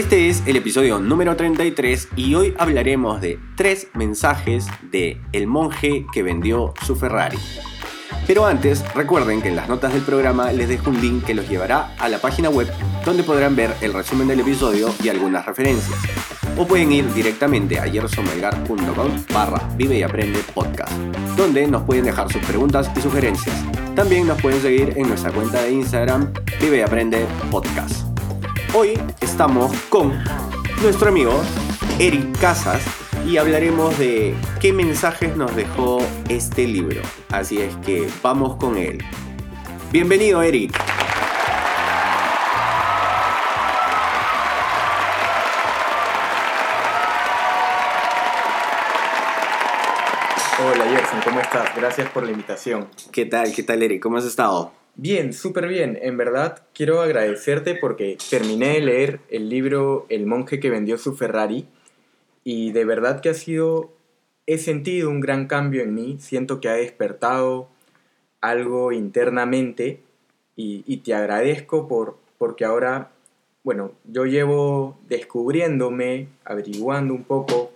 Este es el episodio número 33 y hoy hablaremos de tres mensajes de el monje que vendió su Ferrari. Pero antes, recuerden que en las notas del programa les dejo un link que los llevará a la página web donde podrán ver el resumen del episodio y algunas referencias. O pueden ir directamente a yersonmelgar.com barra vive y aprende podcast, donde nos pueden dejar sus preguntas y sugerencias. También nos pueden seguir en nuestra cuenta de Instagram vive y aprende podcast. Hoy estamos con nuestro amigo Eric Casas y hablaremos de qué mensajes nos dejó este libro. Así es que vamos con él. Bienvenido Eric. Hola Gerson, ¿cómo estás? Gracias por la invitación. ¿Qué tal? ¿Qué tal Eric? ¿Cómo has estado? Bien, súper bien. En verdad quiero agradecerte porque terminé de leer el libro El monje que vendió su Ferrari y de verdad que ha sido, he sentido un gran cambio en mí, siento que ha despertado algo internamente y, y te agradezco por, porque ahora, bueno, yo llevo descubriéndome, averiguando un poco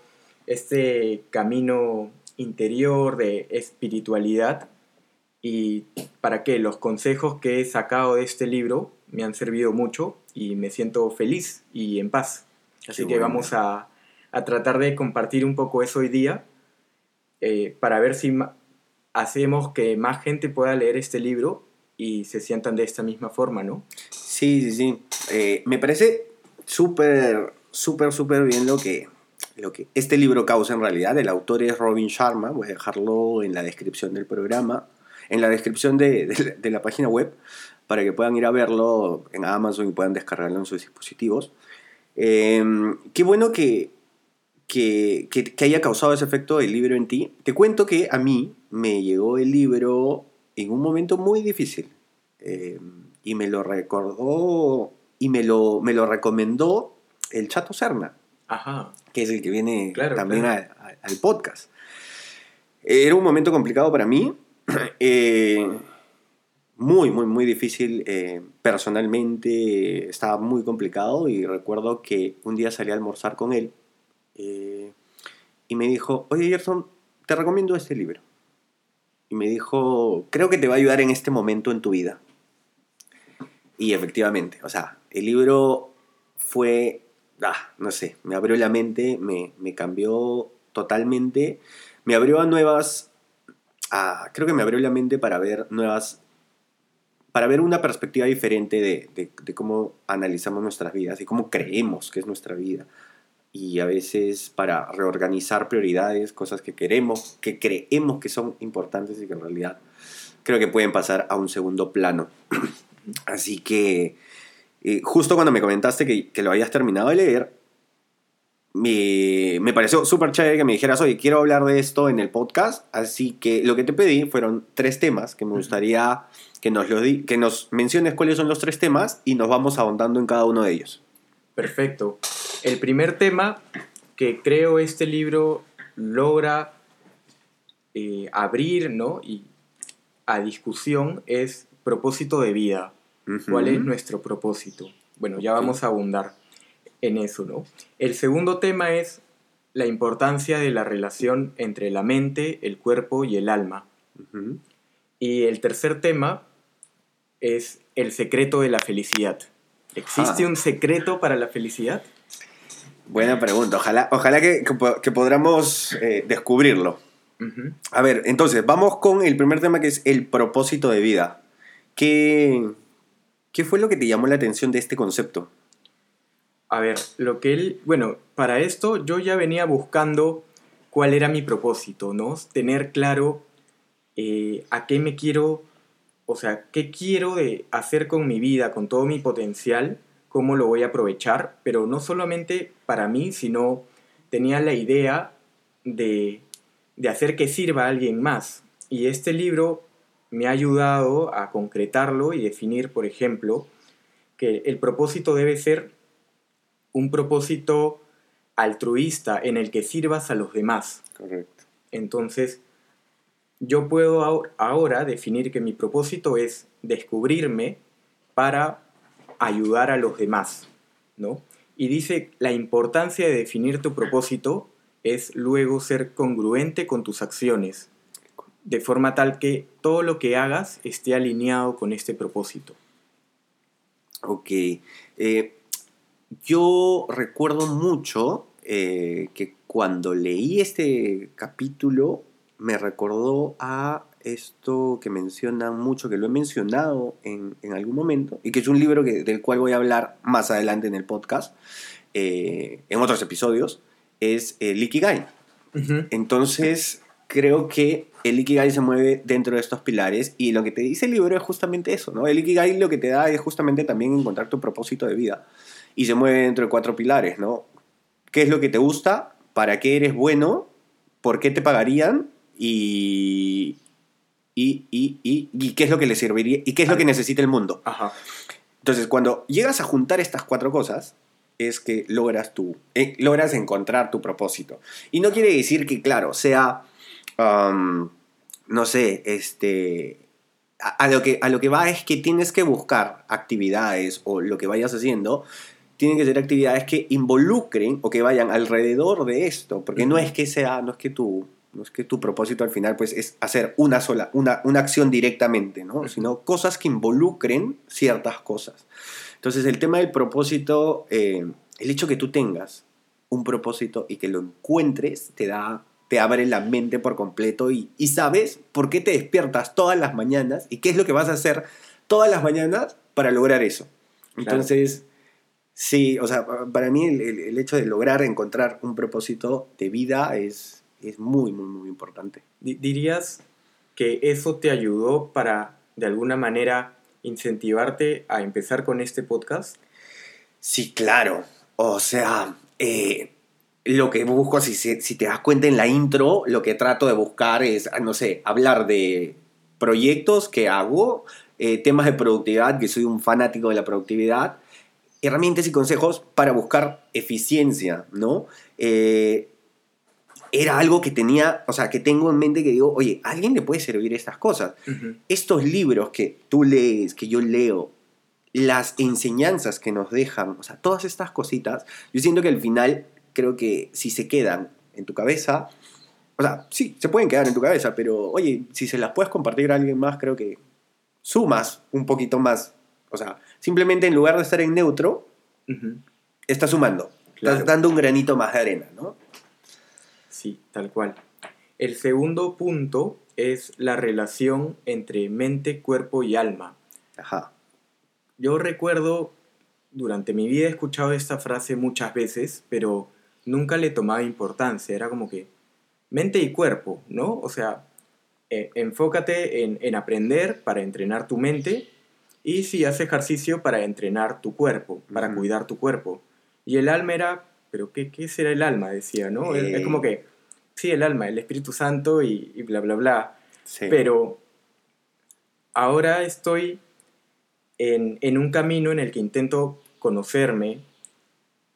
este camino interior de espiritualidad y para que los consejos que he sacado de este libro me han servido mucho y me siento feliz y en paz. Así que vamos a, a, tratar de compartir un poco eso hoy día eh, para ver si hacemos que más gente pueda leer este libro y se sientan de esta misma forma, ¿no? Sí, sí, sí. Eh, me parece súper, súper, súper bien lo que, lo que este libro causa en realidad. El autor es Robin Sharma, voy a dejarlo en la descripción del programa en la descripción de, de, la página web para que puedan ir a verlo en Amazon y puedan descargarlo en sus dispositivos. Em, qué bueno que, que, que, haya causado ese efecto el libro en ti. Te cuento que a mí me llegó el libro en un momento muy difícil em, y me lo recordó y me lo, me lo recomendó el Chato Serna, Ajá. que es el que viene también al podcast. Era un momento complicado para mí, Eh, muy, muy, muy difícil eh, personalmente, estaba muy complicado y recuerdo que un día salí a almorzar con él eh, y me dijo, oye Gerson, te recomiendo este libro. Y me dijo, creo que te va a ayudar en este momento en tu vida. Y efectivamente, o sea, el libro fue, ah, no sé, me abrió la mente, me, me cambió totalmente, me abrió a nuevas creo que me abrió la mente para ver nuevas, para ver una perspectiva diferente de, de, cómo analizamos nuestras vidas y cómo creemos que es nuestra vida. Y a veces para reorganizar prioridades, cosas que queremos, que creemos que son importantes y que en realidad creo que pueden pasar a un segundo plano. Así que eh, justo cuando me comentaste que, que lo habías terminado de leer, me, me pareció súper chévere que me dijeras, oye, quiero hablar de esto en el podcast, así que lo que te pedí fueron tres temas que me gustaría que nos, lo di, que nos menciones cuáles son los tres temas y nos vamos ahondando en cada uno de ellos. Perfecto. El primer tema que creo este libro logra eh, abrir ¿no? y a discusión es propósito de vida. ¿Cuál es nuestro propósito? Bueno, ya vamos a abundar en eso, ¿no? El segundo tema es la importancia de la relación entre la mente, el cuerpo y el alma. Y el tercer tema es el secreto de la felicidad. ¿Existe ah. un secreto para la felicidad? Buena pregunta. Ojalá, ojalá que, que, podamos eh, descubrirlo. A ver, entonces, vamos con el primer tema que es el propósito de vida. ¿Qué, ¿Qué fue lo que te llamó la atención de este concepto? A ver, lo que él, bueno, para esto yo ya venía buscando cuál era mi propósito, ¿no? Tener claro eh, a qué me quiero, o sea, qué quiero de hacer con mi vida, con todo mi potencial, cómo lo voy a aprovechar, pero no solamente para mí, sino tenía la idea de, de hacer que sirva a alguien más. Y este libro me ha ayudado a concretarlo y definir, por ejemplo, que el propósito debe ser un propósito altruista en el que sirvas a los demás. Correcto. Entonces, yo puedo ahora definir que mi propósito es descubrirme para ayudar a los demás, ¿no? Y dice, la importancia de definir tu propósito es luego ser congruente con tus acciones, de forma tal que todo lo que hagas esté alineado con este propósito. Ok. Eh, yo recuerdo mucho eh, que cuando leí este capítulo me recordó a esto que mencionan mucho, que lo he mencionado en, algún momento, y que es un libro que, del cual voy a hablar más adelante en el podcast, eh, en otros episodios, es el Ikigai. Entonces, creo que el Ikigai se mueve dentro de estos pilares y lo que te dice el libro es justamente eso, ¿no? El Ikigai lo que te da es justamente también encontrar tu propósito de vida y se mueve dentro de cuatro pilares, ¿no? ¿Qué es lo que te gusta? ¿Para qué eres bueno? ¿Por qué te pagarían? Y, y, y, y, qué es lo que le serviría y qué es lo que necesita el mundo. Entonces, cuando llegas a juntar estas cuatro cosas, es que logras tú, eh, logras encontrar tu propósito. Y no quiere decir que, claro, sea, um, no sé, este, a, lo que, a lo que va es que tienes que buscar actividades o lo que vayas haciendo, tienen que ser actividades que involucren o que vayan alrededor de esto, porque no es que sea, no es que tú no es que tu propósito al final pues, es hacer una sola, una, una acción directamente, ¿no? sino cosas que involucren ciertas cosas. Entonces el tema del propósito, eh, el hecho que tú tengas un propósito y que lo encuentres, te da te abre la mente por completo y, y sabes por qué te despiertas todas las mañanas y qué es lo que vas a hacer todas las mañanas para lograr eso. Entonces, sí, o sea, para mí el, el, hecho de lograr encontrar un propósito de vida es, es muy, muy, muy importante. ¿Dirías que eso te ayudó para, de alguna manera, incentivarte a empezar con este podcast? Sí, claro. O sea, eh, lo que busco, si, si te das cuenta en la intro, lo que trato de buscar es, no sé, hablar de proyectos que hago, eh, temas de productividad, que soy un fanático de la productividad, herramientas y consejos para buscar eficiencia, ¿no? Eh, era algo que tenía, o sea, que tengo en mente que digo, oye, ¿a alguien le puede servir estas cosas? Estos libros que tú lees, que yo leo, las enseñanzas que nos dejan, o sea, todas estas cositas, yo siento que al final creo que si se quedan en tu cabeza, o sea, sí, se pueden quedar en tu cabeza, pero oye, si se las puedes compartir a alguien más, creo que sumas un poquito más. O sea, simplemente en lugar de estar en neutro, estás sumando, estás dando un granito más de arena, ¿no? Sí, tal cual. El segundo punto es la relación entre mente, cuerpo y alma. Ajá. Yo recuerdo, durante mi vida he escuchado esta frase muchas veces, pero nunca le tomaba importancia. Era como que mente y cuerpo, ¿no? O sea, eh, enfócate en, aprender para entrenar tu mente y si haces ejercicio para entrenar tu cuerpo, para cuidar tu cuerpo. Y el alma era, pero ¿qué, qué será el alma? Decía, ¿no? es como que sí, el alma, el Espíritu Santo y, bla, bla, bla. Pero ahora estoy en, un camino en el que intento conocerme,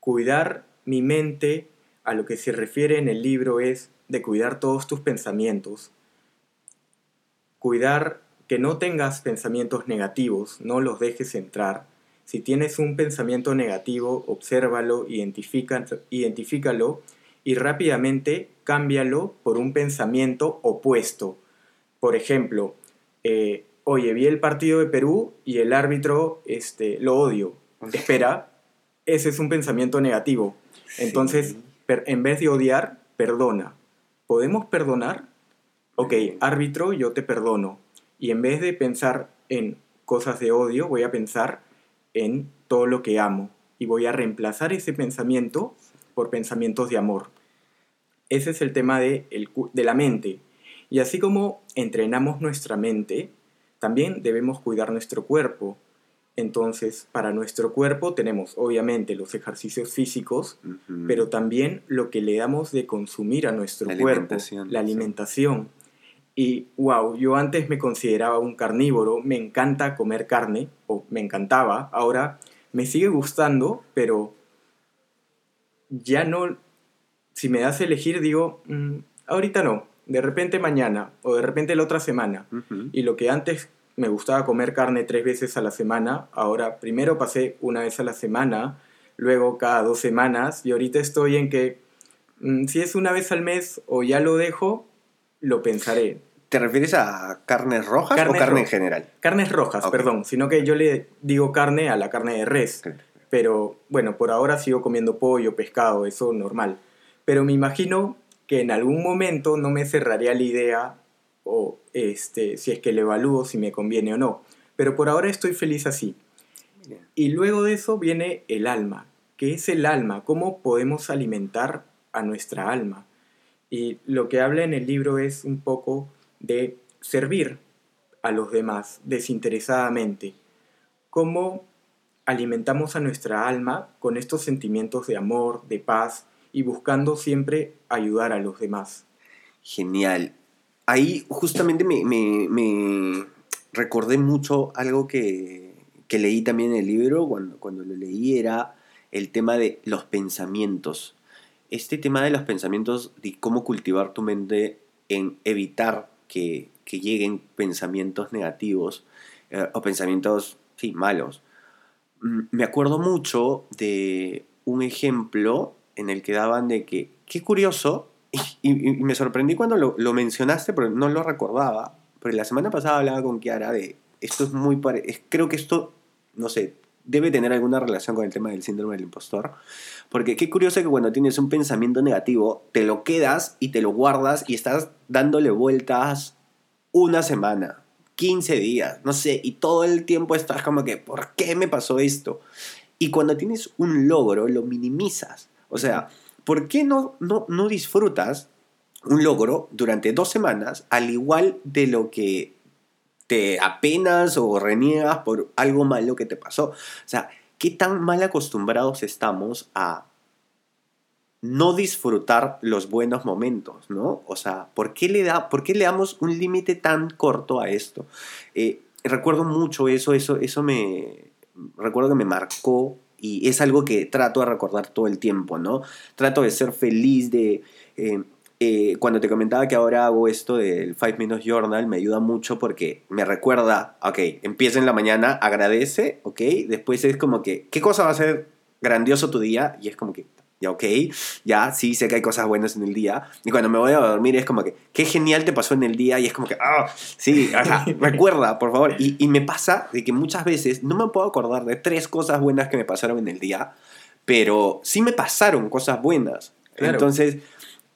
cuidar mi mente, a lo que se refiere en el libro es de cuidar todos tus pensamientos, cuidar que no tengas pensamientos negativos, no los dejes entrar. Si tienes un pensamiento negativo, obsérvalo, identifícalo y rápidamente cámbialo por un pensamiento opuesto. Por ejemplo, eh, oye, vi el partido de Perú y el árbitro este, lo odio. Espera, ese es un pensamiento negativo. Entonces, en vez de odiar, perdona. ¿Podemos perdonar? Ok, árbitro, yo te perdono. Y en vez de pensar en cosas de odio, voy a pensar en todo lo que amo. Y voy a reemplazar ese pensamiento por pensamientos de amor. Ese es el tema de, de la mente. Y así como entrenamos nuestra mente, también debemos cuidar nuestro cuerpo. Entonces, para nuestro cuerpo tenemos obviamente los ejercicios físicos, pero también lo que le damos de consumir a nuestro cuerpo, la alimentación. Y wow, yo antes me consideraba un carnívoro, me encanta comer carne, o me encantaba, ahora me sigue gustando, pero ya no, si me das a elegir, digo, mm, ahorita no, de repente mañana o de repente la otra semana. Y lo que antes me gustaba comer carne tres veces a la semana, ahora primero pasé una vez a la semana, luego cada dos semanas y ahorita estoy en que mm, si es una vez al mes o ya lo dejo, lo pensaré. ¿Te refieres a carnes rojas o carne en general? Carnes rojas, perdón, sino que yo le digo carne a la carne de res. Pero bueno, por ahora sigo comiendo pollo, pescado, eso normal. Pero me imagino que en algún momento no me cerraría la idea o este, si es que le evalúo si me conviene o no. Pero por ahora estoy feliz así. Y luego de eso viene el alma. ¿Qué es el alma? ¿Cómo podemos alimentar a nuestra alma? Y lo que habla en el libro es un poco de servir a los demás desinteresadamente. ¿Cómo alimentamos a nuestra alma con estos sentimientos de amor, de paz y buscando siempre ayudar a los demás? Genial ahí justamente me, recordé mucho algo que, leí también en el libro, cuando, cuando lo leí, era el tema de los pensamientos. Este tema de los pensamientos, de cómo cultivar tu mente en evitar que, lleguen pensamientos negativos eh, o pensamientos, sí, malos. Mm, me acuerdo mucho de un ejemplo en el que daban de que, qué curioso, y, me sorprendí cuando lo, mencionaste, porque no lo recordaba. Pero la semana pasada hablaba con Kiara de esto es muy creo que esto, no sé, debe tener alguna relación con el tema del síndrome del impostor. Porque qué curioso que cuando tienes un pensamiento negativo, te lo quedas y te lo guardas y estás dándole vueltas una semana, 15 días, no sé, y todo el tiempo estás como que, ¿por qué me pasó esto? Y cuando tienes un logro, lo minimizas. O sea, ¿por qué no, no, no disfrutas un logro durante dos semanas al igual de lo que te apenas o reniegas por algo malo que te pasó? O sea, ¿qué tan mal acostumbrados estamos a no disfrutar los buenos momentos, ¿no? O sea, ¿por qué le, da, por qué le damos un límite tan corto a esto? Eh, recuerdo mucho eso, eso, eso me... Recuerdo que me marcó y es algo que trato de recordar todo el tiempo, ¿no? Trato de ser feliz de... Eh, eh, cuando te comentaba que ahora hago esto del 5 Minutes Journal, me ayuda mucho porque me recuerda, ok, empieza en la mañana, agradece, ok, después es como que, ¿qué cosa va a ser grandioso tu día? Y es como que, ya ok, ya sí sé que hay cosas buenas en el día. Y cuando me voy a dormir es como que, qué genial te pasó en el día. Y es como que, ah, sí, recuerda, por favor. Y, y, me pasa de que muchas veces no me puedo acordar de tres cosas buenas que me pasaron en el día, pero sí me pasaron cosas buenas. Entonces,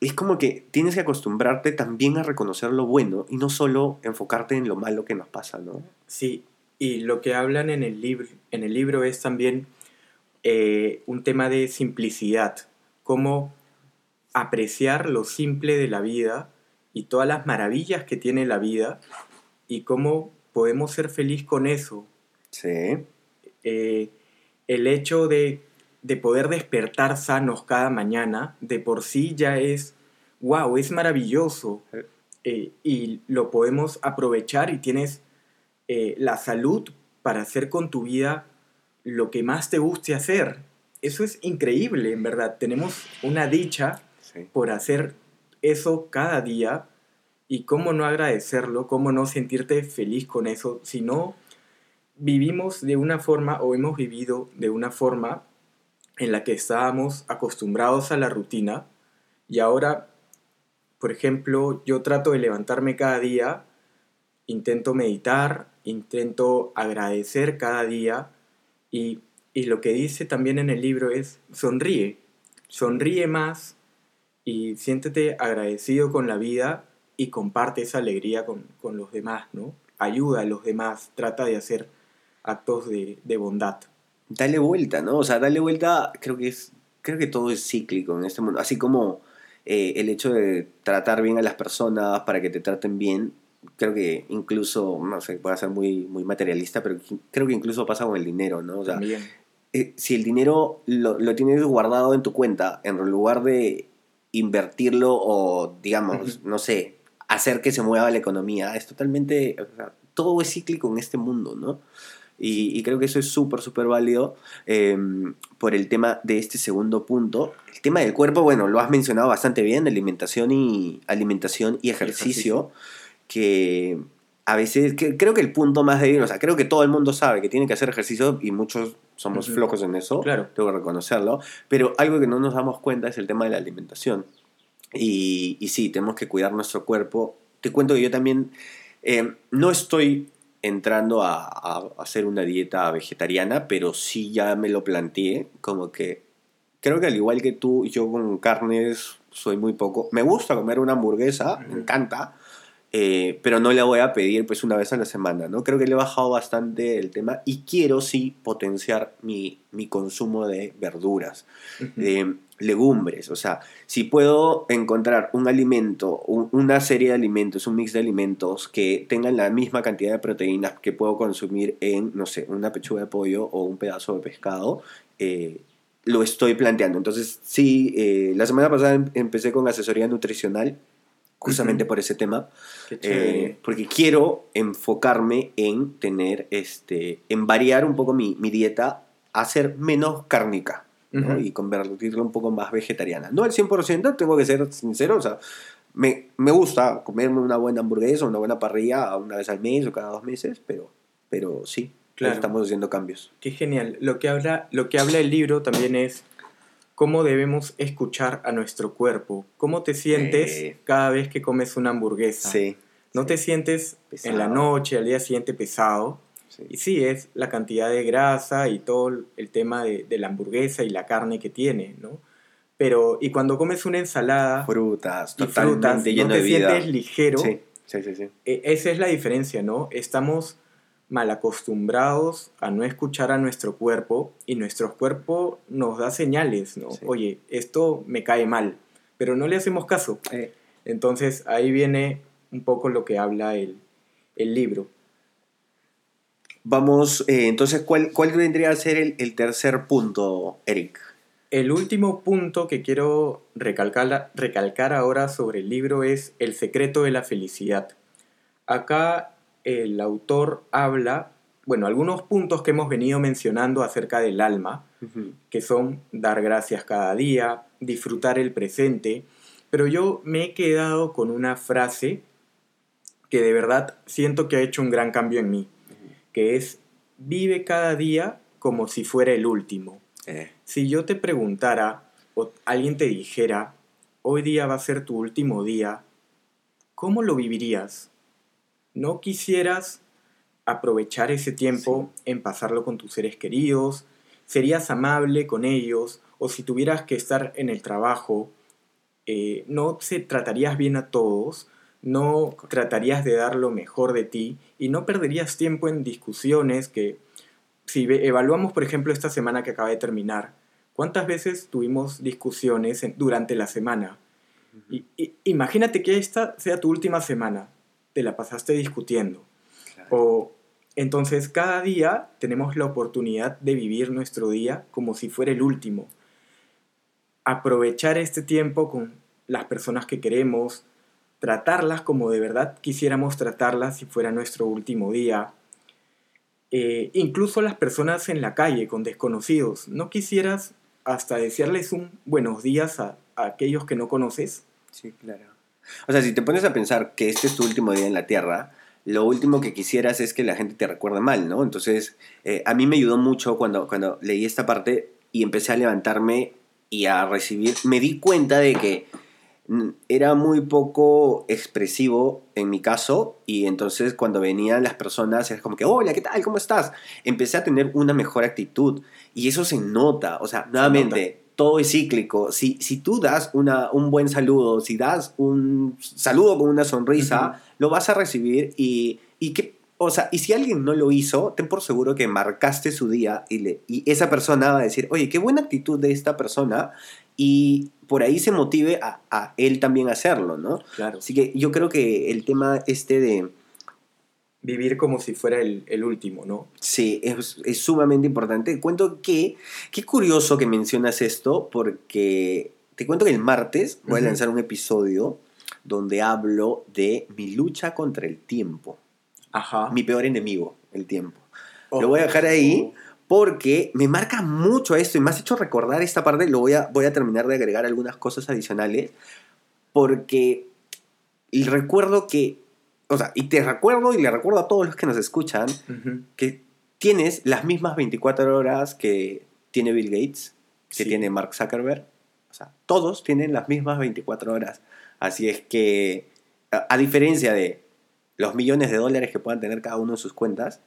es como que tienes que acostumbrarte también a reconocer lo bueno y no solo enfocarte en lo malo que nos pasa, ¿no? Sí, y lo que hablan en el libro, en el libro es también eh, un tema de simplicidad, cómo apreciar lo simple de la vida y todas las maravillas que tiene la vida y cómo podemos ser feliz con eso. Sí. Eh, el hecho de, poder despertar sanos cada mañana, de por sí ya es, wow, es maravilloso. Eh, y lo podemos aprovechar y tienes la salud para hacer con tu vida lo que más te guste hacer. Eso es increíble, en verdad. Tenemos una dicha por hacer eso cada día y cómo no agradecerlo, cómo no sentirte feliz con eso, si no vivimos de una forma o hemos vivido de una forma en la que estábamos acostumbrados a la rutina y ahora, por ejemplo, yo trato de levantarme cada día, intento meditar, intento agradecer cada día, y, lo que dice también en el libro es, sonríe, sonríe más y siéntete agradecido con la vida y comparte esa alegría con, los demás, ¿no? Ayuda a los demás, trata de hacer actos de, bondad. Dale vuelta, ¿no? O sea, dale vuelta, creo que es, creo que todo es cíclico en este mundo. Así como eh, el hecho de tratar bien a las personas para que te traten bien, creo que incluso, no sé, puede ser muy, muy materialista, pero creo que incluso pasa con el dinero, ¿no? O sea, eh, si el dinero lo, lo, tienes guardado en tu cuenta, en lugar de invertirlo o, digamos, no sé, hacer que se mueva la economía, es totalmente, o sea, todo es cíclico en este mundo, ¿no? Y, creo que eso es súper, súper válido em, por el tema de este segundo punto. El tema del cuerpo, bueno, lo has mencionado bastante bien, alimentación y, alimentación y ejercicio, que a veces, que, creo que el punto más débil, o sea, creo que todo el mundo sabe que tiene que hacer ejercicio y muchos somos flojos en eso, claro. tengo que reconocerlo, pero algo que no nos damos cuenta es el tema de la alimentación. Y, y sí, tenemos que cuidar nuestro cuerpo. Te cuento que yo también em, no estoy entrando a, hacer una dieta vegetariana, pero sí ya me lo planteé, como que creo que al igual que tú, yo con carnes soy muy poco. Me gusta comer una hamburguesa, me encanta, eh, pero no la voy a pedir pues una vez a la semana, ¿no? Creo que le he bajado bastante el tema y quiero sí potenciar mi, mi consumo de verduras legumbres. O sea, si puedo encontrar un alimento, una serie de alimentos, un mix de alimentos que tengan la misma cantidad de proteínas que puedo consumir en, no sé, una pechuga de pollo o un pedazo de pescado, eh, lo estoy planteando. Entonces, sí, eh, la semana pasada em, empecé con asesoría nutricional justamente por ese tema, eh, porque quiero enfocarme en tener, este, en variar un poco mi, mi dieta a ser menos cárnica y convertirlo un poco más vegetariana. No al 100%, tengo que ser sincero, o sea, me, me, gusta comerme una buena hamburguesa, una buena parrilla una vez al mes o cada dos meses, pero, pero sí, claro. estamos haciendo cambios. Qué genial. Lo que, habla, lo que habla el libro también es cómo debemos escuchar a nuestro cuerpo. ¿Cómo te sientes cada vez que comes una hamburguesa? Sí. ¿No te sientes en la noche, al día siguiente pesado? Y sí, es la cantidad de grasa y todo el tema de, la hamburguesa y la carne que tiene, ¿no? Pero, y cuando comes una ensalada... Frutas, totalmente lleno no te de vida. sientes ligero. Sí, sí, sí, sí. E, esa es la diferencia, ¿no? Estamos mal acostumbrados a no escuchar a nuestro cuerpo y nuestro cuerpo nos da señales, ¿no? Oye, esto me cae mal, pero no le hacemos caso. Entonces ahí viene un poco lo que habla el, el libro. Vamos, eh, entonces, ¿cuál, ¿cuál vendría a ser el, tercer punto, Eric? El último punto que quiero recalcar, recalcar ahora sobre el libro es El secreto de la felicidad. Acá el autor habla, bueno, algunos puntos que hemos venido mencionando acerca del alma, que son dar gracias cada día, disfrutar el presente, pero yo me he quedado con una frase que de verdad siento que ha hecho un gran cambio en mí que es vive cada día como si fuera el último. Eh. Si yo te preguntara o alguien te dijera, hoy día va a ser tu último día, ¿cómo lo vivirías? ¿No quisieras aprovechar ese tiempo en pasarlo con tus seres queridos? ¿Serías amable con ellos? ¿O si tuvieras que estar en el trabajo, eh, no se tratarías bien a todos? No tratarías de dar lo mejor de ti y no perderías tiempo en discusiones que, si evaluamos, por ejemplo, esta semana que acaba de terminar, ¿cuántas veces tuvimos discusiones durante la semana? y, imagínate que esta sea tu última semana, te la pasaste discutiendo. O entonces cada día tenemos la oportunidad de vivir nuestro día como si fuera el último. Aprovechar este tiempo con las personas que queremos, tratarlas como de verdad quisiéramos tratarlas si fuera nuestro último día. Eh, incluso las personas en la calle con desconocidos, ¿no quisieras hasta desearles un buenos días a, aquellos que no conoces? Sí, claro. O sea, si te pones a pensar que este es tu último día en la Tierra, lo último que quisieras es que la gente te recuerde mal, ¿no? Entonces, eh, a mí me ayudó mucho cuando, cuando leí esta parte y empecé a levantarme y a recibir, me di cuenta de que era muy poco expresivo en mi caso y entonces cuando venían las personas era como que, hola, ¿qué tal? ¿Cómo estás? Empecé a tener una mejor actitud y eso se nota, o sea, nuevamente, todo es cíclico. Si, si tú das una, un buen saludo, si das un saludo con una sonrisa, lo vas a recibir y, y que o sea, y si alguien no lo hizo, ten por seguro que marcaste su día y, le, y esa persona va a decir, oye, qué buena actitud de esta persona y por ahí se motive a, él también a hacerlo, ¿no? Claro. Así que yo creo que el tema este de... Vivir como si fuera el, último, ¿no? Sí, es, es, sumamente importante. Cuento que, qué curioso que mencionas esto, porque te cuento que el martes voy a lanzar un episodio donde hablo de mi lucha contra el tiempo. Ajá. Mi peor enemigo, el tiempo. Lo voy a dejar ahí porque me marca mucho esto y me has hecho recordar esta parte. Lo voy a, voy a terminar de agregar algunas cosas adicionales porque recuerdo que, o sea, y te recuerdo y le recuerdo a todos los que nos escuchan que tienes las mismas 24 horas que tiene Bill Gates, que tiene Mark Zuckerberg. O sea, todos tienen las mismas 24 horas. Así es que, a, diferencia de los millones de dólares que puedan tener cada uno en sus cuentas,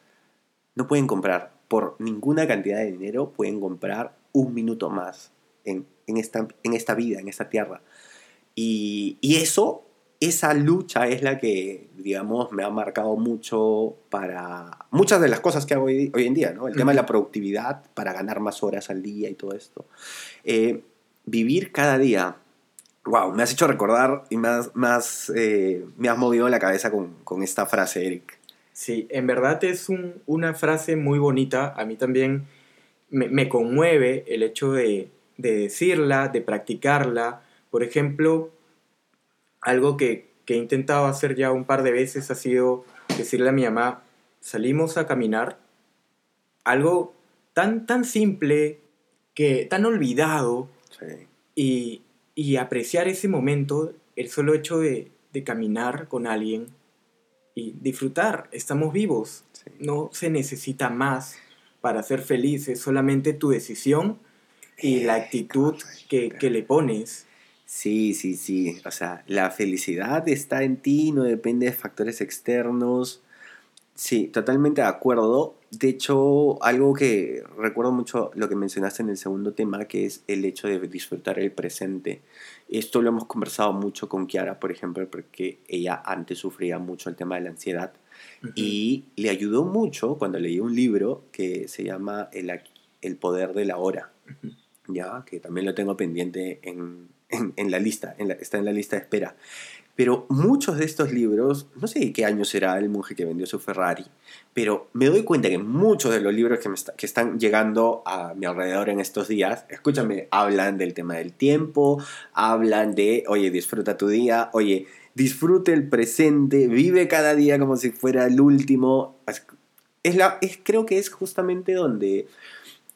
no pueden comprar por ninguna cantidad de dinero, pueden comprar un minuto más en, esta, en esta vida, en esta tierra. Y, eso, esa lucha es la que, digamos, me ha marcado mucho para muchas de las cosas que hago hoy, en día, ¿no? El tema de la productividad para ganar más horas al día y todo esto. Eh, vivir cada día Wow, me has hecho recordar y más, más eh, me has movido la cabeza con, esta frase, Eric. Sí, en verdad es una frase muy bonita. A mí también me, conmueve el hecho de, decirla, de practicarla. Por ejemplo, algo que, que, he intentado hacer ya un par de veces ha sido decirle a mi mamá, salimos a caminar. Algo tan, tan simple, que, tan olvidado. Sí. Y, y apreciar ese momento, el solo hecho de, caminar con alguien y disfrutar, estamos vivos, no se necesita más para ser feliz, es solamente tu decisión y la actitud que, que le pones. Sí, sí, sí. O sea, la felicidad está en ti, no depende de factores externos. Sí, totalmente de acuerdo. De hecho, algo que recuerdo mucho lo que mencionaste en el segundo tema, que es el hecho de disfrutar el presente. Esto lo hemos conversado mucho con Kiara, por ejemplo, porque ella antes sufría mucho el tema de la ansiedad y le ayudó mucho cuando leí un libro que se llama El, el poder de la hora, ya que también lo tengo pendiente en, en, la lista, en está en la lista de espera. Pero muchos de estos libros, no sé qué año será el monje que vendió su Ferrari, pero me doy cuenta que muchos de los libros que, que están llegando a mi alrededor en estos días, escúchame, hablan del tema del tiempo, hablan de, oye, disfruta tu día, oye, disfrute el presente, vive cada día como si fuera el último. Es la, es, creo que es justamente donde,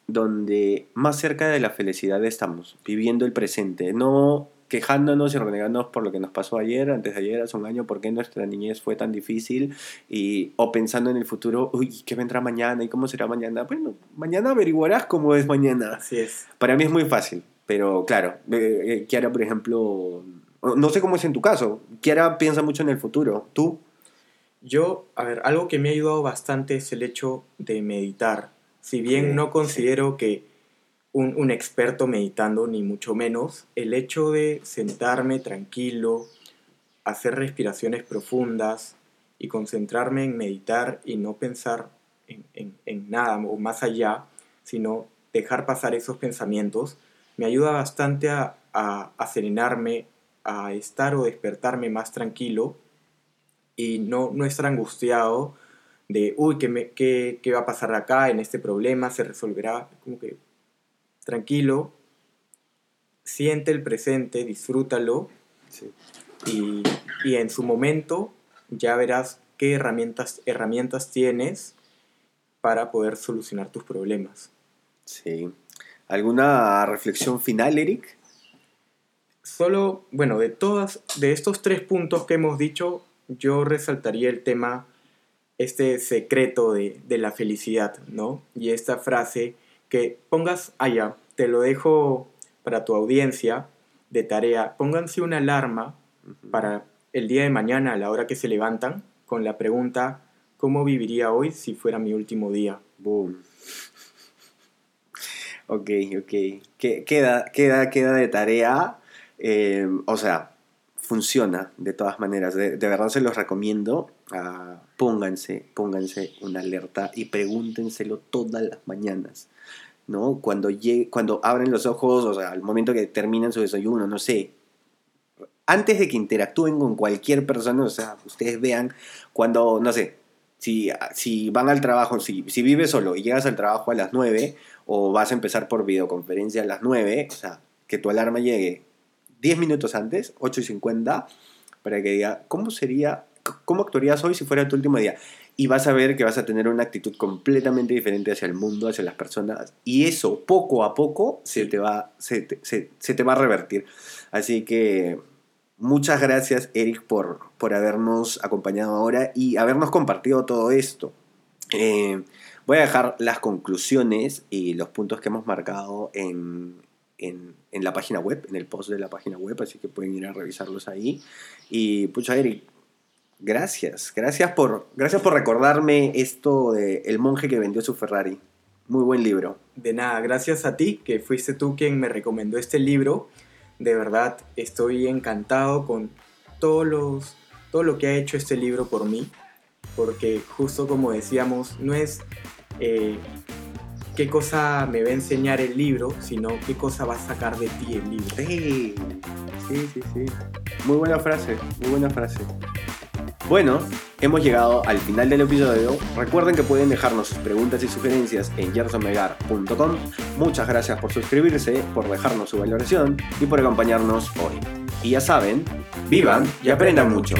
donde más cerca de la felicidad estamos, viviendo el presente, no quejándonos y renegándonos por lo que nos pasó ayer, antes de ayer, hace un año, por qué nuestra niñez fue tan difícil, y, o pensando en el futuro, uy, ¿qué vendrá mañana y cómo será mañana? Bueno, mañana averiguarás cómo es mañana. Así es. Para mí es muy fácil, pero claro, eh, eh, Kiara, por ejemplo, no sé cómo es en tu caso, Kiara piensa mucho en el futuro, ¿tú? Yo, a ver, algo que me ha ayudado bastante es el hecho de meditar. Si bien no considero que un, experto meditando, ni mucho menos. El hecho de sentarme tranquilo, hacer respiraciones profundas y concentrarme en meditar y no pensar en, nada o más allá, sino dejar pasar esos pensamientos, me ayuda bastante a, a, serenarme, a estar o despertarme más tranquilo y no, no estar angustiado de, uy, ¿qué, qué, ¿qué va a pasar acá en este problema? ¿Se resolverá? Tranquilo, siente el presente, disfrútalo y, en su momento ya verás qué herramientas, herramientas tienes para poder solucionar tus problemas. Sí. ¿Alguna reflexión final, Eric? Solo, bueno, de todas, de estos tres puntos que hemos dicho, yo resaltaría el tema, este secreto de, de la felicidad, ¿no? Y esta frase que pongas allá, te lo dejo para tu audiencia de tarea, pónganse una alarma para el día de mañana a la hora que se levantan con la pregunta, ¿cómo viviría hoy si fuera mi último día? Boom. Ok, ok. Queda, queda, queda de tarea. Eh, o sea, funciona de todas maneras. De, verdad se los recomiendo. Pónganse, pónganse una alerta y pregúntenselo todas las mañanas ¿no? Cuando, cuando abren los ojos, o sea, al momento que terminan su desayuno, no sé. Antes de que interactúen con cualquier persona, o sea, ustedes vean cuando, no sé, si, si van al trabajo, si, si vives solo y llegas al trabajo a las 9 o vas a empezar por videoconferencia a las 9, o sea, que tu alarma llegue 10 minutos antes, 8 y 50, para que diga, ¿cómo sería, cómo actuarías hoy si fuera tu último día? y vas a ver que vas a tener una actitud completamente diferente hacia el mundo, hacia las personas, y eso poco a poco se te va, se te, va a revertir. Así que muchas gracias Eric por, por habernos acompañado ahora y habernos compartido todo esto. Eh, voy a dejar las conclusiones y los puntos que hemos marcado en, en, en, la página web, en el post de la página web, así que pueden ir a revisarlos ahí. Y pucha, Eric, Gracias, gracias por, gracias por recordarme esto de El monje que vendió su Ferrari. Muy buen libro. De nada, gracias a ti, que fuiste tú quien me recomendó este libro. De verdad, estoy encantado con todos los, todo lo que ha hecho este libro por mí, porque justo como decíamos, no es eh, qué cosa me va a enseñar el libro, sino qué cosa va a sacar de ti el libro. Sí, sí, sí, sí. Muy buena frase, muy buena frase. Bueno, hemos llegado al final del episodio. Recuerden que pueden dejarnos sus preguntas y sugerencias en gersonmegar.com. Muchas gracias por suscribirse, por dejarnos su valoración y por acompañarnos hoy. Y ya saben, vivan y aprendan mucho.